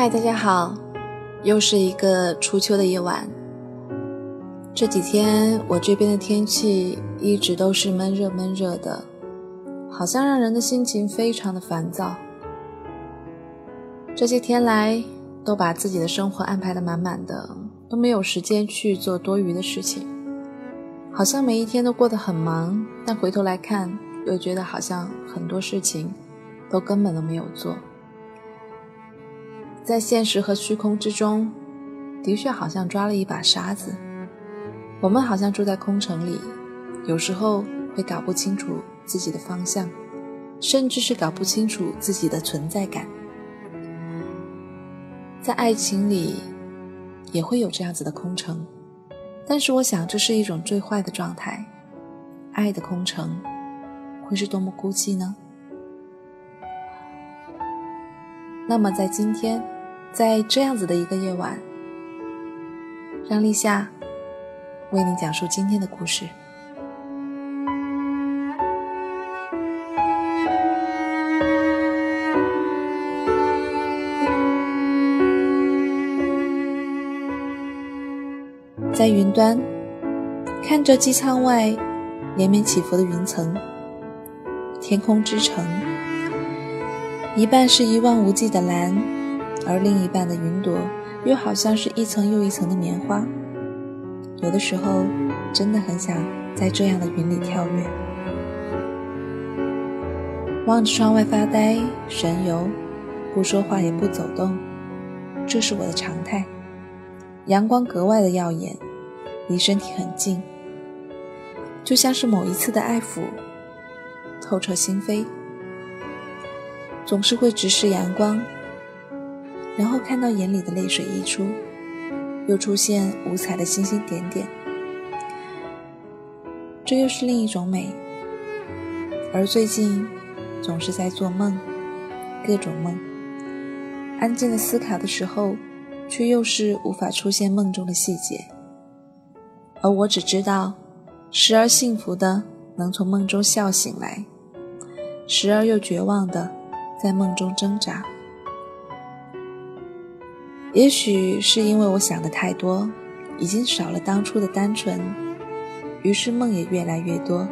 嗨，大家好，又是一个初秋的夜晚。这几天我这边的天气一直都是闷热闷热的，好像让人的心情非常的烦躁。这些天来都把自己的生活安排的满满的，都没有时间去做多余的事情，好像每一天都过得很忙，但回头来看，又觉得好像很多事情都根本都没有做。在现实和虚空之中，的确好像抓了一把沙子。我们好像住在空城里，有时候会搞不清楚自己的方向，甚至是搞不清楚自己的存在感。在爱情里，也会有这样子的空城，但是我想这是一种最坏的状态。爱的空城，会是多么孤寂呢？那么，在今天，在这样子的一个夜晚，让立夏为你讲述今天的故事。在云端，看着机舱外连绵起伏的云层，天空之城。一半是一望无际的蓝，而另一半的云朵又好像是一层又一层的棉花。有的时候，真的很想在这样的云里跳跃，望着窗外发呆神游，不说话也不走动，这是我的常态。阳光格外的耀眼，离身体很近，就像是某一次的爱抚，透彻心扉。总是会直视阳光，然后看到眼里的泪水溢出，又出现五彩的星星点点，这又是另一种美。而最近总是在做梦，各种梦，安静的思考的时候，却又是无法出现梦中的细节。而我只知道，时而幸福的能从梦中笑醒来，时而又绝望的。在梦中挣扎，也许是因为我想的太多，已经少了当初的单纯，于是梦也越来越多，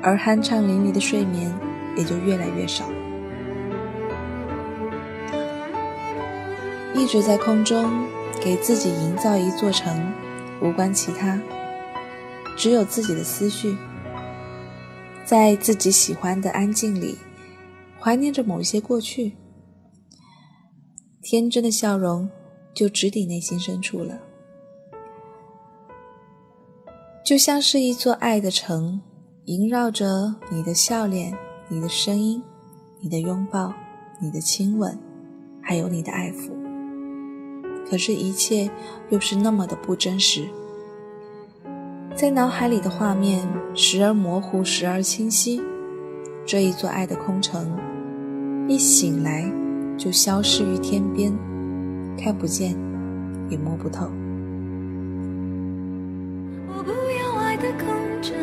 而酣畅淋漓的睡眠也就越来越少。一直在空中给自己营造一座城，无关其他，只有自己的思绪，在自己喜欢的安静里。怀念着某一些过去，天真的笑容就直抵内心深处了，就像是一座爱的城，萦绕着你的笑脸、你的声音、你的拥抱、你的亲吻，还有你的爱抚。可是，一切又是那么的不真实，在脑海里的画面时而模糊，时而清晰。这一座爱的空城。一醒来，就消失于天边，看不见，也摸不透。我不要爱的空城，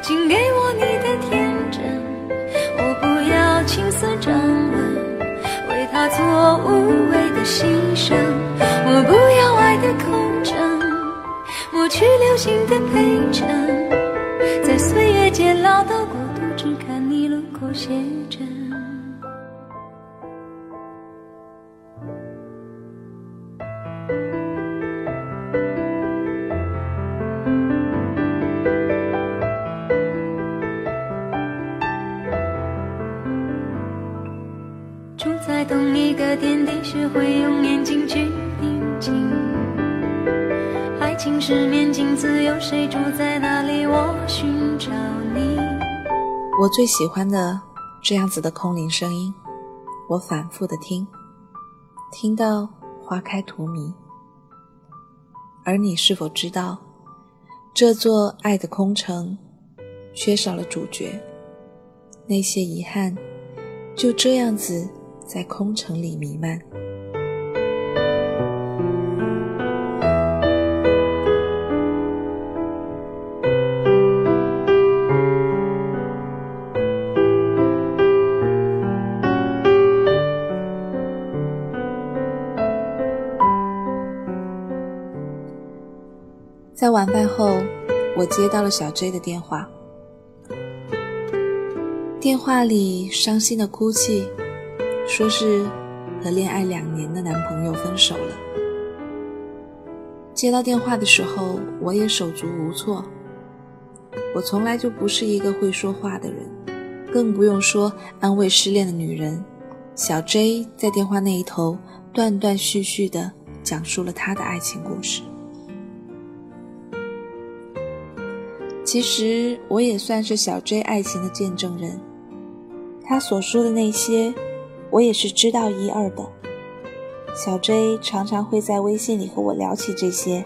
请给我你的天真。我不要青涩掌纹，为他做无谓的牺牲。我不要爱的空城，抹去流星的陪衬，在岁月渐老的国度，只看你轮廓写真。在同一个点滴，学会用眼睛去聆听。还情是面镜子，有谁住在哪里？我寻找你。我最喜欢的这样子的空灵声音，我反复的听，听到花开荼蘼。而你是否知道，这座爱的空城缺少了主角？那些遗憾就这样子在空城里弥漫。在晚饭后，我接到了小 J 的电话。电话里伤心的哭泣，说是和恋爱两年的男朋友分手了。接到电话的时候，我也手足无措。我从来就不是一个会说话的人，更不用说安慰失恋的女人。小 J 在电话那一头断断续续的讲述了他的爱情故事。其实我也算是小 J 爱情的见证人。他所说的那些，我也是知道一二的。小 J 常常会在微信里和我聊起这些，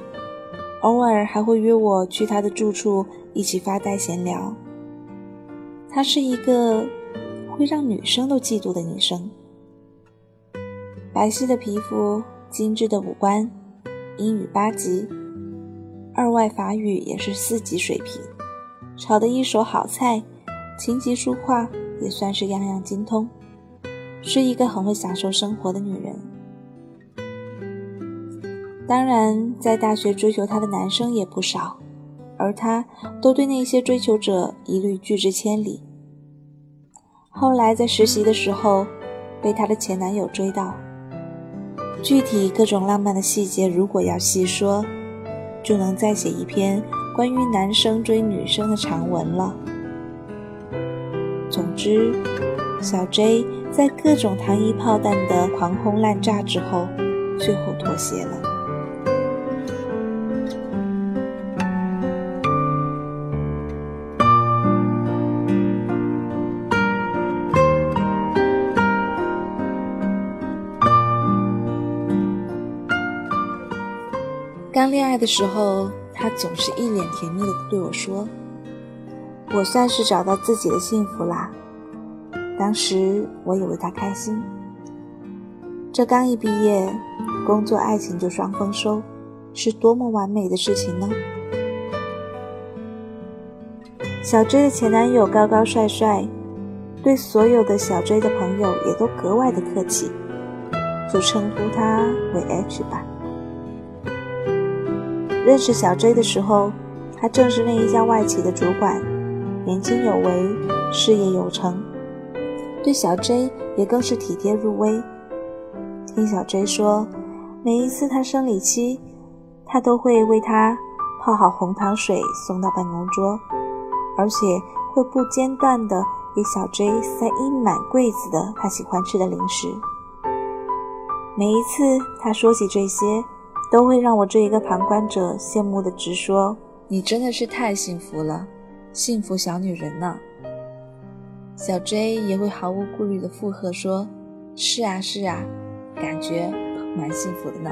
偶尔还会约我去他的住处一起发呆闲聊。她是一个会让女生都嫉妒的女生，白皙的皮肤，精致的五官，英语八级，二外法语也是四级水平，炒的一手好菜，琴棋书画。也算是样样精通，是一个很会享受生活的女人。当然，在大学追求她的男生也不少，而她都对那些追求者一律拒之千里。后来在实习的时候，被她的前男友追到，具体各种浪漫的细节，如果要细说，就能再写一篇关于男生追女生的长文了。总之，小 J 在各种糖衣炮弹的狂轰滥炸之后，最后妥协了。刚恋爱的时候，他总是一脸甜蜜的对我说。我算是找到自己的幸福啦。当时我也为他开心。这刚一毕业，工作爱情就双丰收，是多么完美的事情呢？小 J 的前男友高高帅帅，对所有的小 J 的朋友也都格外的客气，就称呼他为 H 吧。认识小 J 的时候，他正是那一家外企的主管。年轻有为，事业有成，对小 J 也更是体贴入微。听小 J 说，每一次他生理期，他都会为他泡好红糖水送到办公桌，而且会不间断地给小 J 塞一满柜子的他喜欢吃的零食。每一次他说起这些，都会让我这一个旁观者羡慕的直说：“你真的是太幸福了。”幸福小女人呢？小 J 也会毫无顾虑的附和说：“是啊，是啊，感觉蛮幸福的呢。”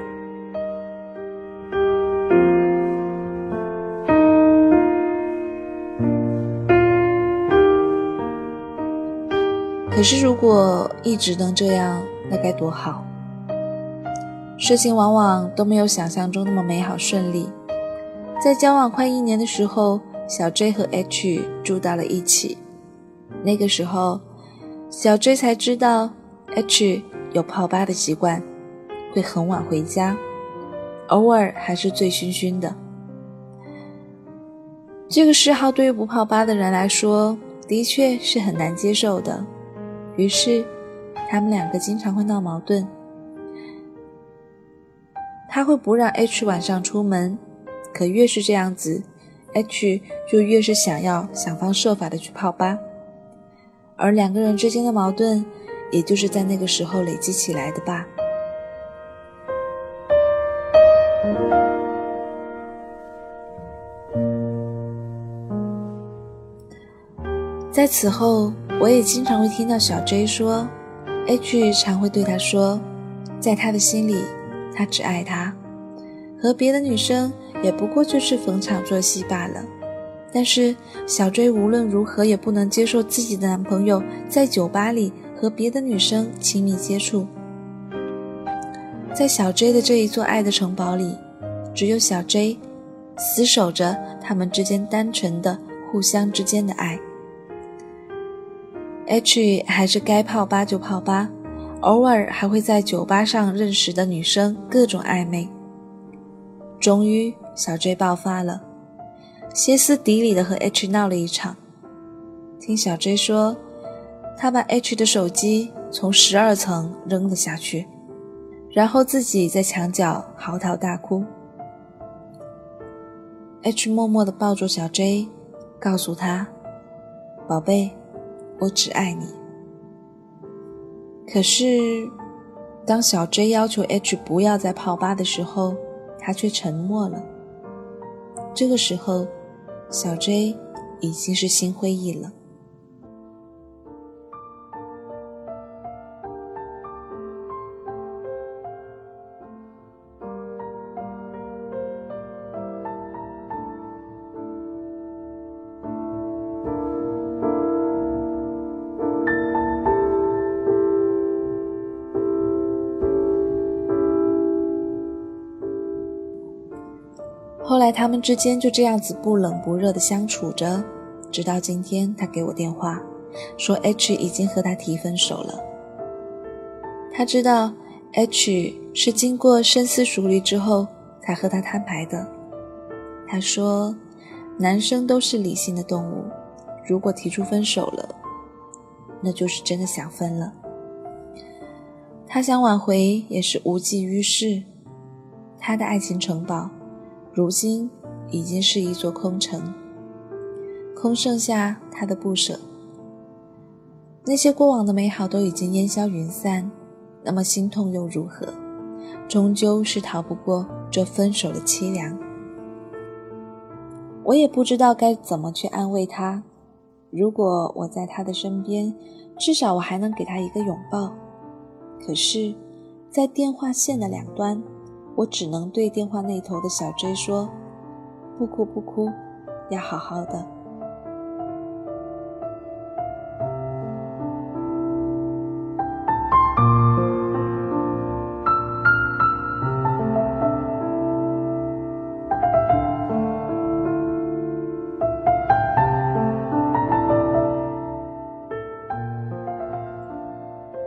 可是如果一直能这样，那该多好！事情往往都没有想象中那么美好顺利。在交往快一年的时候。小 J 和 H 住到了一起，那个时候，小 J 才知道 H 有泡吧的习惯，会很晚回家，偶尔还是醉醺醺的。这个嗜好对于不泡吧的人来说，的确是很难接受的。于是，他们两个经常会闹矛盾。他会不让 H 晚上出门，可越是这样子。H 就越是想要想方设法的去泡吧，而两个人之间的矛盾也就是在那个时候累积起来的吧。在此后我也经常会听到小 j 说 h 常会对他说在他的心里他只爱他。和别的女生也不过就是逢场作戏罢了。但是小 J 无论如何也不能接受自己的男朋友在酒吧里和别的女生亲密接触。在小 J 的这一座爱的城堡里，只有小 J 死守着他们之间单纯的互相之间的爱。H 还是该泡吧就泡吧，偶尔还会在酒吧上认识的女生各种暧昧。终于，小 J 爆发了。歇斯底里的和 H 闹了一场。听小 J 说，他把 H 的手机从十二层扔了下去，然后自己在墙角嚎啕大哭。H 默默地抱住小 J，告诉他：“宝贝，我只爱你。”可是，当小 J 要求 H 不要再泡吧的时候，他却沉默了。这个时候。小 J 已经是心灰意冷。们之间就这样子不冷不热的相处着，直到今天他给我电话，说 H 已经和他提分手了。他知道 H 是经过深思熟虑之后才和他摊牌的。他说，男生都是理性的动物，如果提出分手了，那就是真的想分了。他想挽回也是无济于事，他的爱情城堡。如今已经是一座空城，空剩下他的不舍。那些过往的美好都已经烟消云散，那么心痛又如何？终究是逃不过这分手的凄凉。我也不知道该怎么去安慰他。如果我在他的身边，至少我还能给他一个拥抱。可是，在电话线的两端。我只能对电话那头的小 J 说：“不哭不哭，要好好的。”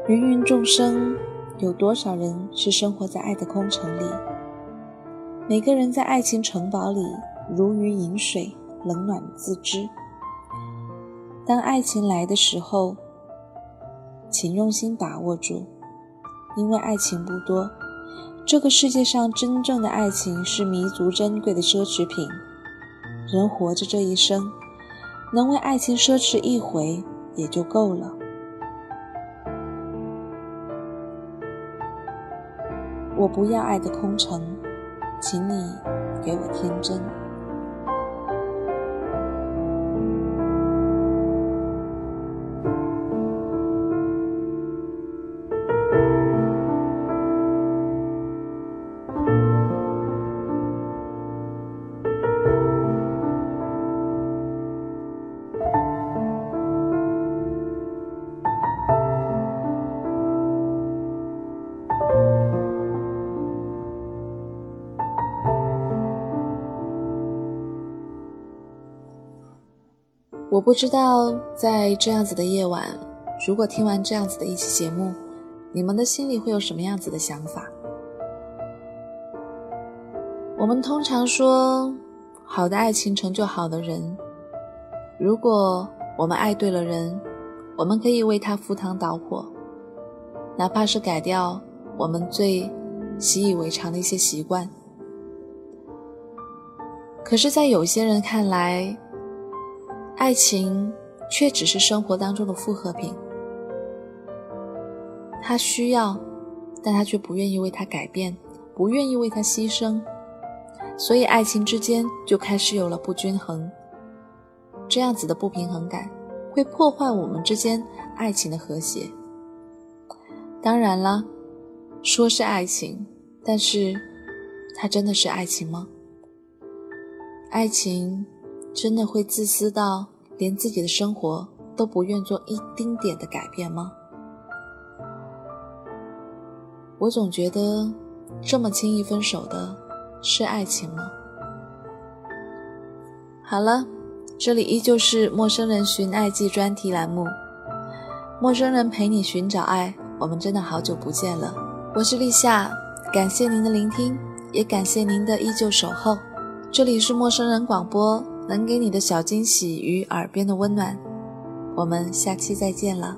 芸芸众生。有多少人是生活在爱的空城里？每个人在爱情城堡里如鱼饮水，冷暖自知。当爱情来的时候，请用心把握住，因为爱情不多。这个世界上真正的爱情是弥足珍贵的奢侈品。人活着这一生，能为爱情奢侈一回也就够了。我不要爱的空城，请你给我天真。我不知道在这样子的夜晚，如果听完这样子的一期节目，你们的心里会有什么样子的想法？我们通常说，好的爱情成就好的人。如果我们爱对了人，我们可以为他赴汤蹈火，哪怕是改掉我们最习以为常的一些习惯。可是，在有些人看来，爱情却只是生活当中的复合品，他需要，但他却不愿意为他改变，不愿意为他牺牲，所以爱情之间就开始有了不均衡。这样子的不平衡感会破坏我们之间爱情的和谐。当然了，说是爱情，但是它真的是爱情吗？爱情真的会自私到连自己的生活都不愿做一丁点的改变吗？我总觉得，这么轻易分手的是爱情吗？好了，这里依旧是陌生人寻爱记专题栏目，陌生人陪你寻找爱。我们真的好久不见了，我是立夏，感谢您的聆听，也感谢您的依旧守候。这里是陌生人广播，能给你的小惊喜与耳边的温暖。我们下期再见了。